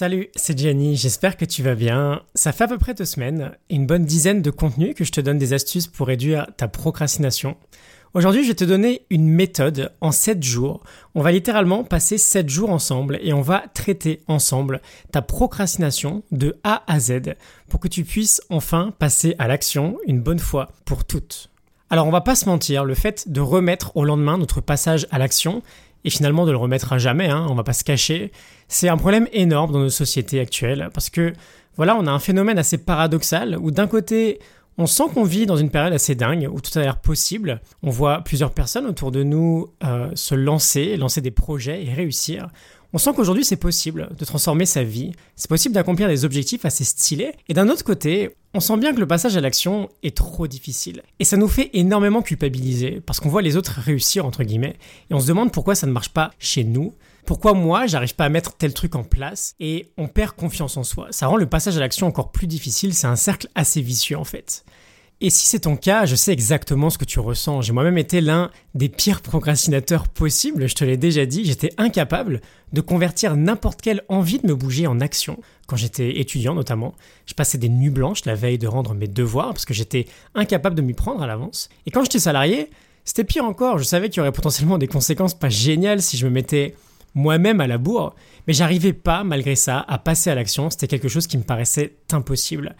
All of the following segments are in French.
Salut, c'est Gianni, j'espère que tu vas bien. Ça fait à peu près deux semaines une bonne dizaine de contenus que je te donne des astuces pour réduire ta procrastination. Aujourd'hui, je vais te donner une méthode en 7 jours. On va littéralement passer 7 jours ensemble et on va traiter ensemble ta procrastination de A à Z pour que tu puisses enfin passer à l'action une bonne fois pour toutes. Alors on va pas se mentir, le fait de remettre au lendemain notre passage à l'action et finalement de le remettre à jamais, hein, on va pas se cacher, c'est un problème énorme dans nos sociétés actuelles parce que voilà, on a un phénomène assez paradoxal où d'un côté on sent qu'on vit dans une période assez dingue où tout a l'air possible. On voit plusieurs personnes autour de nous euh, se lancer, lancer des projets et réussir. On sent qu'aujourd'hui c'est possible de transformer sa vie, c'est possible d'accomplir des objectifs assez stylés, et d'un autre côté, on sent bien que le passage à l'action est trop difficile. Et ça nous fait énormément culpabiliser, parce qu'on voit les autres réussir, entre guillemets, et on se demande pourquoi ça ne marche pas chez nous, pourquoi moi j'arrive pas à mettre tel truc en place, et on perd confiance en soi. Ça rend le passage à l'action encore plus difficile, c'est un cercle assez vicieux en fait. Et si c'est ton cas, je sais exactement ce que tu ressens. J'ai moi-même été l'un des pires procrastinateurs possibles, je te l'ai déjà dit, j'étais incapable de convertir n'importe quelle envie de me bouger en action. Quand j'étais étudiant notamment, je passais des nuits blanches la veille de rendre mes devoirs parce que j'étais incapable de m'y prendre à l'avance. Et quand j'étais salarié, c'était pire encore, je savais qu'il y aurait potentiellement des conséquences pas géniales si je me mettais moi-même à la bourre, mais j'arrivais pas malgré ça à passer à l'action, c'était quelque chose qui me paraissait impossible.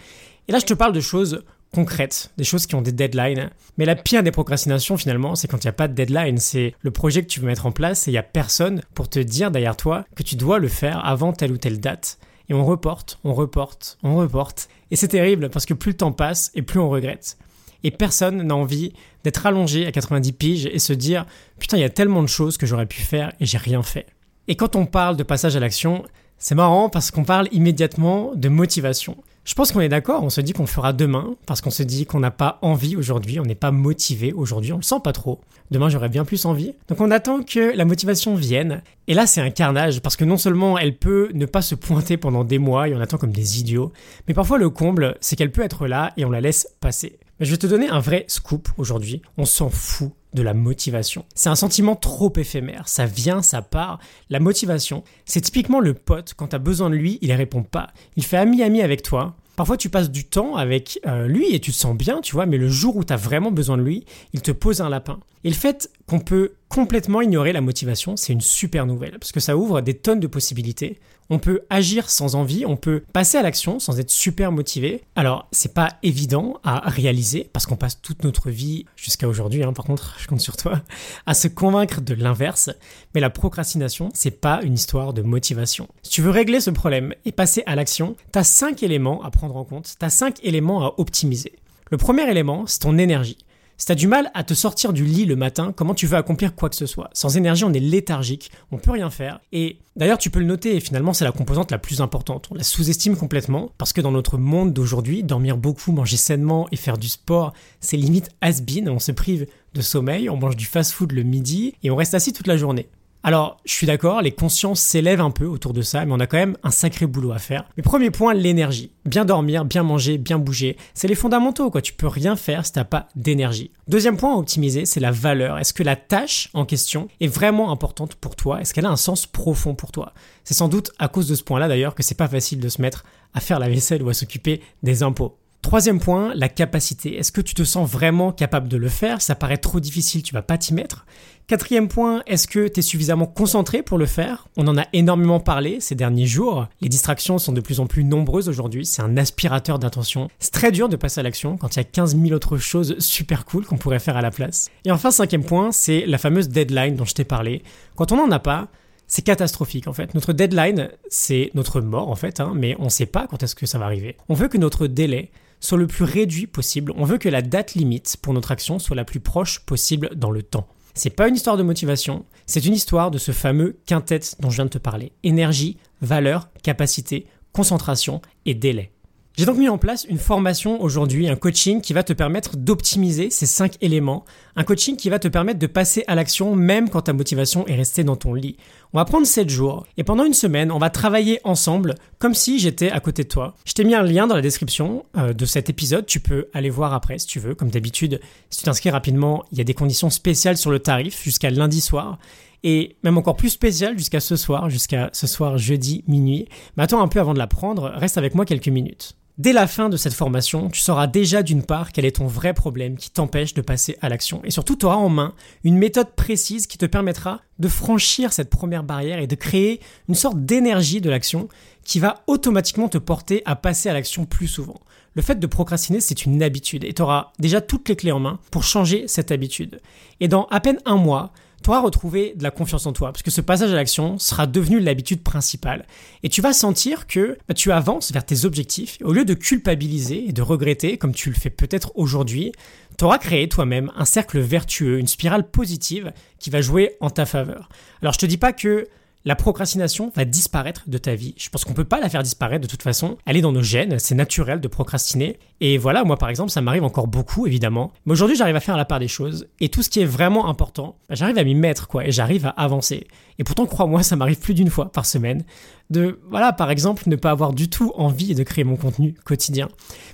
Et là je te parle de choses concrètes, des choses qui ont des deadlines. Mais la pire des procrastinations finalement, c'est quand il n'y a pas de deadline, c'est le projet que tu veux mettre en place et il n'y a personne pour te dire derrière toi que tu dois le faire avant telle ou telle date. Et on reporte, on reporte, on reporte. Et c'est terrible parce que plus le temps passe et plus on regrette. Et personne n'a envie d'être allongé à 90 piges et se dire putain il y a tellement de choses que j'aurais pu faire et j'ai rien fait. Et quand on parle de passage à l'action, c'est marrant parce qu'on parle immédiatement de motivation. Je pense qu'on est d'accord, on se dit qu'on fera demain, parce qu'on se dit qu'on n'a pas envie aujourd'hui, on n'est pas motivé aujourd'hui, on le sent pas trop. Demain j'aurais bien plus envie. Donc on attend que la motivation vienne. Et là c'est un carnage, parce que non seulement elle peut ne pas se pointer pendant des mois et on attend comme des idiots, mais parfois le comble, c'est qu'elle peut être là et on la laisse passer. Mais je vais te donner un vrai scoop aujourd'hui, on s'en fout de la motivation. C'est un sentiment trop éphémère, ça vient, ça part. La motivation, c'est typiquement le pote, quand t'as besoin de lui, il répond pas. Il fait ami-ami avec toi, Parfois, tu passes du temps avec euh, lui et tu te sens bien, tu vois, mais le jour où tu as vraiment besoin de lui, il te pose un lapin. Et le fait qu'on peut complètement ignorer la motivation, c'est une super nouvelle, parce que ça ouvre des tonnes de possibilités. On peut agir sans envie, on peut passer à l'action sans être super motivé. Alors, c'est pas évident à réaliser, parce qu'on passe toute notre vie, jusqu'à aujourd'hui, hein, par contre, je compte sur toi, à se convaincre de l'inverse. Mais la procrastination, c'est pas une histoire de motivation. Si tu veux régler ce problème et passer à l'action, t'as cinq éléments à prendre en compte, t'as cinq éléments à optimiser. Le premier élément, c'est ton énergie. Si t'as du mal à te sortir du lit le matin, comment tu veux accomplir quoi que ce soit? Sans énergie, on est léthargique, on peut rien faire. Et d'ailleurs, tu peux le noter, finalement, c'est la composante la plus importante. On la sous-estime complètement, parce que dans notre monde d'aujourd'hui, dormir beaucoup, manger sainement et faire du sport, c'est limite has-been. On se prive de sommeil, on mange du fast-food le midi, et on reste assis toute la journée. Alors, je suis d'accord, les consciences s'élèvent un peu autour de ça, mais on a quand même un sacré boulot à faire. Mais premier point, l'énergie. Bien dormir, bien manger, bien bouger, c'est les fondamentaux, quoi. Tu peux rien faire si t'as pas d'énergie. Deuxième point à optimiser, c'est la valeur. Est-ce que la tâche en question est vraiment importante pour toi? Est-ce qu'elle a un sens profond pour toi? C'est sans doute à cause de ce point-là d'ailleurs que c'est pas facile de se mettre à faire la vaisselle ou à s'occuper des impôts. Troisième point, la capacité. Est-ce que tu te sens vraiment capable de le faire? Ça paraît trop difficile, tu vas pas t'y mettre. Quatrième point, est-ce que tu es suffisamment concentré pour le faire? On en a énormément parlé ces derniers jours. Les distractions sont de plus en plus nombreuses aujourd'hui. C'est un aspirateur d'attention. C'est très dur de passer à l'action quand il y a 15 000 autres choses super cool qu'on pourrait faire à la place. Et enfin, cinquième point, c'est la fameuse deadline dont je t'ai parlé. Quand on n'en a pas, c'est catastrophique en fait. Notre deadline, c'est notre mort en fait, hein, mais on ne sait pas quand est-ce que ça va arriver. On veut que notre délai soit le plus réduit possible. On veut que la date limite pour notre action soit la plus proche possible dans le temps. C'est pas une histoire de motivation, c'est une histoire de ce fameux quintet dont je viens de te parler. Énergie, valeur, capacité, concentration et délai. J'ai donc mis en place une formation aujourd'hui, un coaching qui va te permettre d'optimiser ces cinq éléments, un coaching qui va te permettre de passer à l'action même quand ta motivation est restée dans ton lit. On va prendre 7 jours et pendant une semaine, on va travailler ensemble comme si j'étais à côté de toi. Je t'ai mis un lien dans la description euh, de cet épisode, tu peux aller voir après si tu veux. Comme d'habitude, si tu t'inscris rapidement, il y a des conditions spéciales sur le tarif jusqu'à lundi soir. et même encore plus spéciale jusqu'à ce soir, jusqu'à ce soir jeudi minuit. Mais attends un peu avant de la prendre, reste avec moi quelques minutes. Dès la fin de cette formation, tu sauras déjà d'une part quel est ton vrai problème qui t'empêche de passer à l'action. Et surtout, tu auras en main une méthode précise qui te permettra de franchir cette première barrière et de créer une sorte d'énergie de l'action qui va automatiquement te porter à passer à l'action plus souvent. Le fait de procrastiner, c'est une habitude et tu auras déjà toutes les clés en main pour changer cette habitude. Et dans à peine un mois, retrouvé de la confiance en toi, parce que ce passage à l'action sera devenu l'habitude principale. Et tu vas sentir que bah, tu avances vers tes objectifs, au lieu de culpabiliser et de regretter, comme tu le fais peut-être aujourd'hui, tu auras créé toi-même un cercle vertueux, une spirale positive qui va jouer en ta faveur. Alors je te dis pas que la procrastination va disparaître de ta vie. Je pense qu'on peut pas la faire disparaître de toute façon. Elle est dans nos gènes, c'est naturel de procrastiner. Et voilà, moi par exemple, ça m'arrive encore beaucoup évidemment. Mais aujourd'hui, j'arrive à faire la part des choses. Et tout ce qui est vraiment important, bah, j'arrive à m'y mettre quoi. Et j'arrive à avancer. Et pourtant, crois-moi, ça m'arrive plus d'une fois par semaine. De, voilà, par exemple, ne pas avoir du tout envie de créer mon contenu quotidien.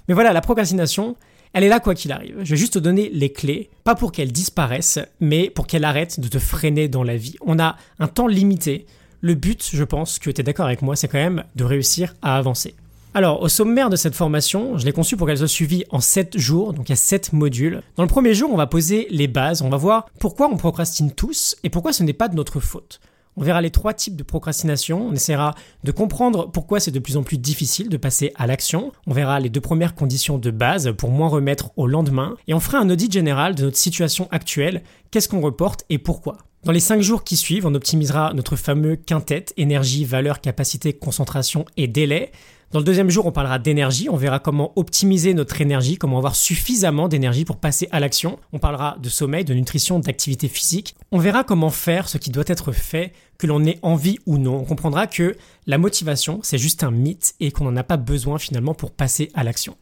Mais voilà, la procrastination, elle est là quoi qu'il arrive. Je vais juste te donner les clés, pas pour qu'elle disparaisse, mais pour qu'elle arrête de te freiner dans la vie. On a un temps limité. Le but, je pense que tu es d'accord avec moi, c'est quand même de réussir à avancer. Alors, au sommaire de cette formation, je l'ai conçue pour qu'elle soit suivie en 7 jours, donc il y a 7 modules. Dans le premier jour, on va poser les bases, on va voir pourquoi on procrastine tous et pourquoi ce n'est pas de notre faute. On verra les trois types de procrastination, on essaiera de comprendre pourquoi c'est de plus en plus difficile de passer à l'action, on verra les deux premières conditions de base pour moins remettre au lendemain, et on fera un audit général de notre situation actuelle, qu'est-ce qu'on reporte et pourquoi? Dans les 5 jours qui suivent, on optimisera notre fameux quintet, énergie, valeur, capacité, concentration et délai. Dans le deuxième jour, on parlera d'énergie, on verra comment optimiser notre énergie, comment avoir suffisamment d'énergie pour passer à l'action. On parlera de sommeil, de nutrition, d'activité physique. On verra comment faire ce qui doit être fait, que l'on ait envie ou non. On comprendra que la motivation, c'est juste un mythe et qu'on n'en a pas besoin finalement pour passer à l'action.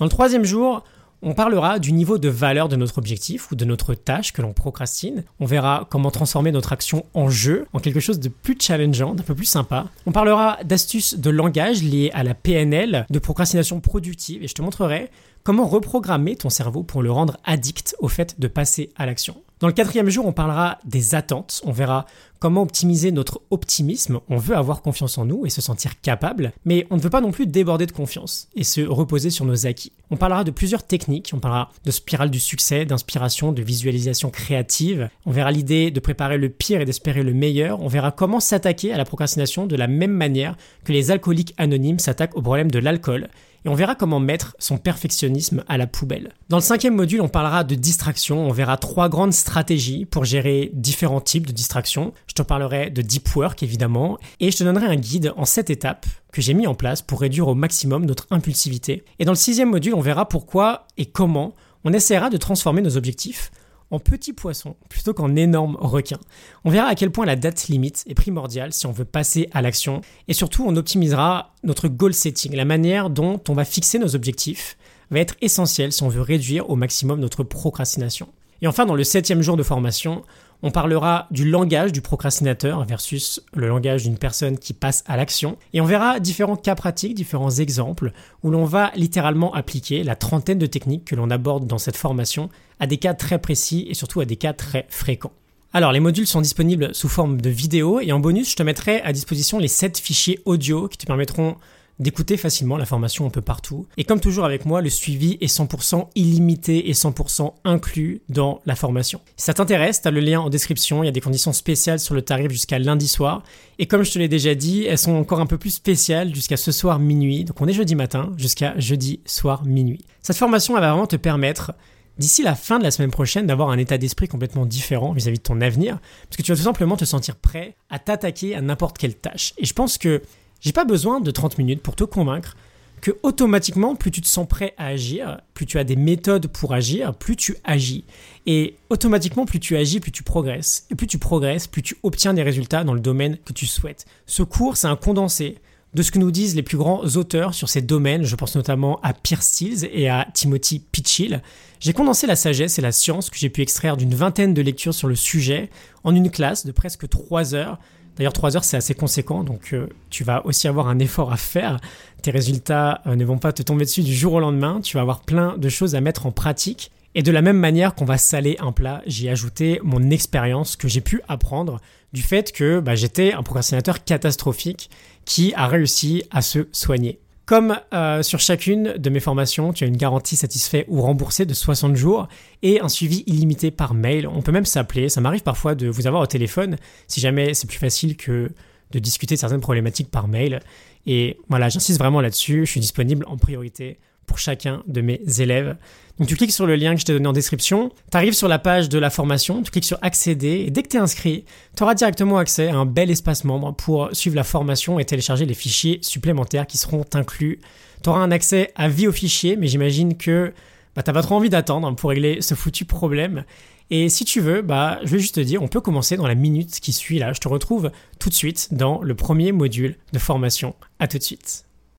Dans le troisième jour, on parlera du niveau de valeur de notre objectif ou de notre tâche que l'on procrastine. On verra comment transformer notre action en jeu, en quelque chose de plus challengeant, d'un peu plus sympa. On parlera d'astuces de langage liées à la PNL, de procrastination productive, et je te montrerai comment reprogrammer ton cerveau pour le rendre addict au fait de passer à l'action. Dans le quatrième jour, on parlera des attentes. On verra comment optimiser notre optimisme. On veut avoir confiance en nous et se sentir capable, mais on ne veut pas non plus déborder de confiance et se reposer sur nos acquis. On parlera de plusieurs techniques. On parlera de spirale du succès, d'inspiration, de visualisation créative. On verra l'idée de préparer le pire et d'espérer le meilleur. On verra comment s'attaquer à la procrastination de la même manière que les alcooliques anonymes s'attaquent au problème de l'alcool et on verra comment mettre son perfectionnisme à la poubelle. Dans le cinquième module, on parlera de distraction, on verra trois grandes stratégies pour gérer différents types de distractions. Je te parlerai de deep work évidemment, et je te donnerai un guide en sept étapes que j'ai mis en place pour réduire au maximum notre impulsivité. Et dans le sixième module, on verra pourquoi et comment on essaiera de transformer nos objectifs en petit poisson plutôt qu'en énorme requin. On verra à quel point la date limite est primordiale si on veut passer à l'action et surtout on optimisera notre goal setting, la manière dont on va fixer nos objectifs va être essentielle si on veut réduire au maximum notre procrastination. Et enfin, dans le septième jour de formation, on parlera du langage du procrastinateur versus le langage d'une personne qui passe à l'action. Et on verra différents cas pratiques, différents exemples où l'on va littéralement appliquer la trentaine de techniques que l'on aborde dans cette formation à des cas très précis et surtout à des cas très fréquents. Alors, les modules sont disponibles sous forme de vidéo et en bonus, je te mettrai à disposition les 7 fichiers audio qui te permettront d'écouter facilement la formation un peu partout. Et comme toujours avec moi, le suivi est 100% illimité et 100% inclus dans la formation. Si ça t'intéresse, tu as le lien en description, il y a des conditions spéciales sur le tarif jusqu'à lundi soir. Et comme je te l'ai déjà dit, elles sont encore un peu plus spéciales jusqu'à ce soir minuit. Donc on est jeudi matin jusqu'à jeudi soir minuit. Cette formation, elle va vraiment te permettre d'ici la fin de la semaine prochaine d'avoir un état d'esprit complètement différent vis-à-vis -vis de ton avenir, parce que tu vas tout simplement te sentir prêt à t'attaquer à n'importe quelle tâche. Et je pense que j'ai pas besoin de 30 minutes pour te convaincre que automatiquement, plus tu te sens prêt à agir, plus tu as des méthodes pour agir, plus tu agis. Et automatiquement, plus tu agis, plus tu progresses. Et plus tu progresses, plus tu obtiens des résultats dans le domaine que tu souhaites. Ce cours, c'est un condensé de ce que nous disent les plus grands auteurs sur ces domaines. Je pense notamment à Pierre Stills et à Timothy Pitchill. J'ai condensé la sagesse et la science que j'ai pu extraire d'une vingtaine de lectures sur le sujet en une classe de presque 3 heures D'ailleurs, 3 heures, c'est assez conséquent, donc euh, tu vas aussi avoir un effort à faire. Tes résultats euh, ne vont pas te tomber dessus du jour au lendemain. Tu vas avoir plein de choses à mettre en pratique. Et de la même manière qu'on va saler un plat, j'ai ajouté mon expérience que j'ai pu apprendre du fait que bah, j'étais un procrastinateur catastrophique qui a réussi à se soigner. Comme euh, sur chacune de mes formations, tu as une garantie satisfait ou remboursée de 60 jours et un suivi illimité par mail. On peut même s'appeler. Ça m'arrive parfois de vous avoir au téléphone si jamais c'est plus facile que de discuter de certaines problématiques par mail. Et voilà, j'insiste vraiment là-dessus. Je suis disponible en priorité pour chacun de mes élèves. Donc tu cliques sur le lien que je t'ai donné en description, tu arrives sur la page de la formation, tu cliques sur accéder et dès que tu es inscrit, tu auras directement accès à un bel espace membre pour suivre la formation et télécharger les fichiers supplémentaires qui seront inclus. Tu auras un accès à vie aux fichiers, mais j'imagine que bah, tu pas trop envie d'attendre pour régler ce foutu problème. Et si tu veux, bah, je vais juste te dire, on peut commencer dans la minute qui suit là. Je te retrouve tout de suite dans le premier module de formation. À tout de suite.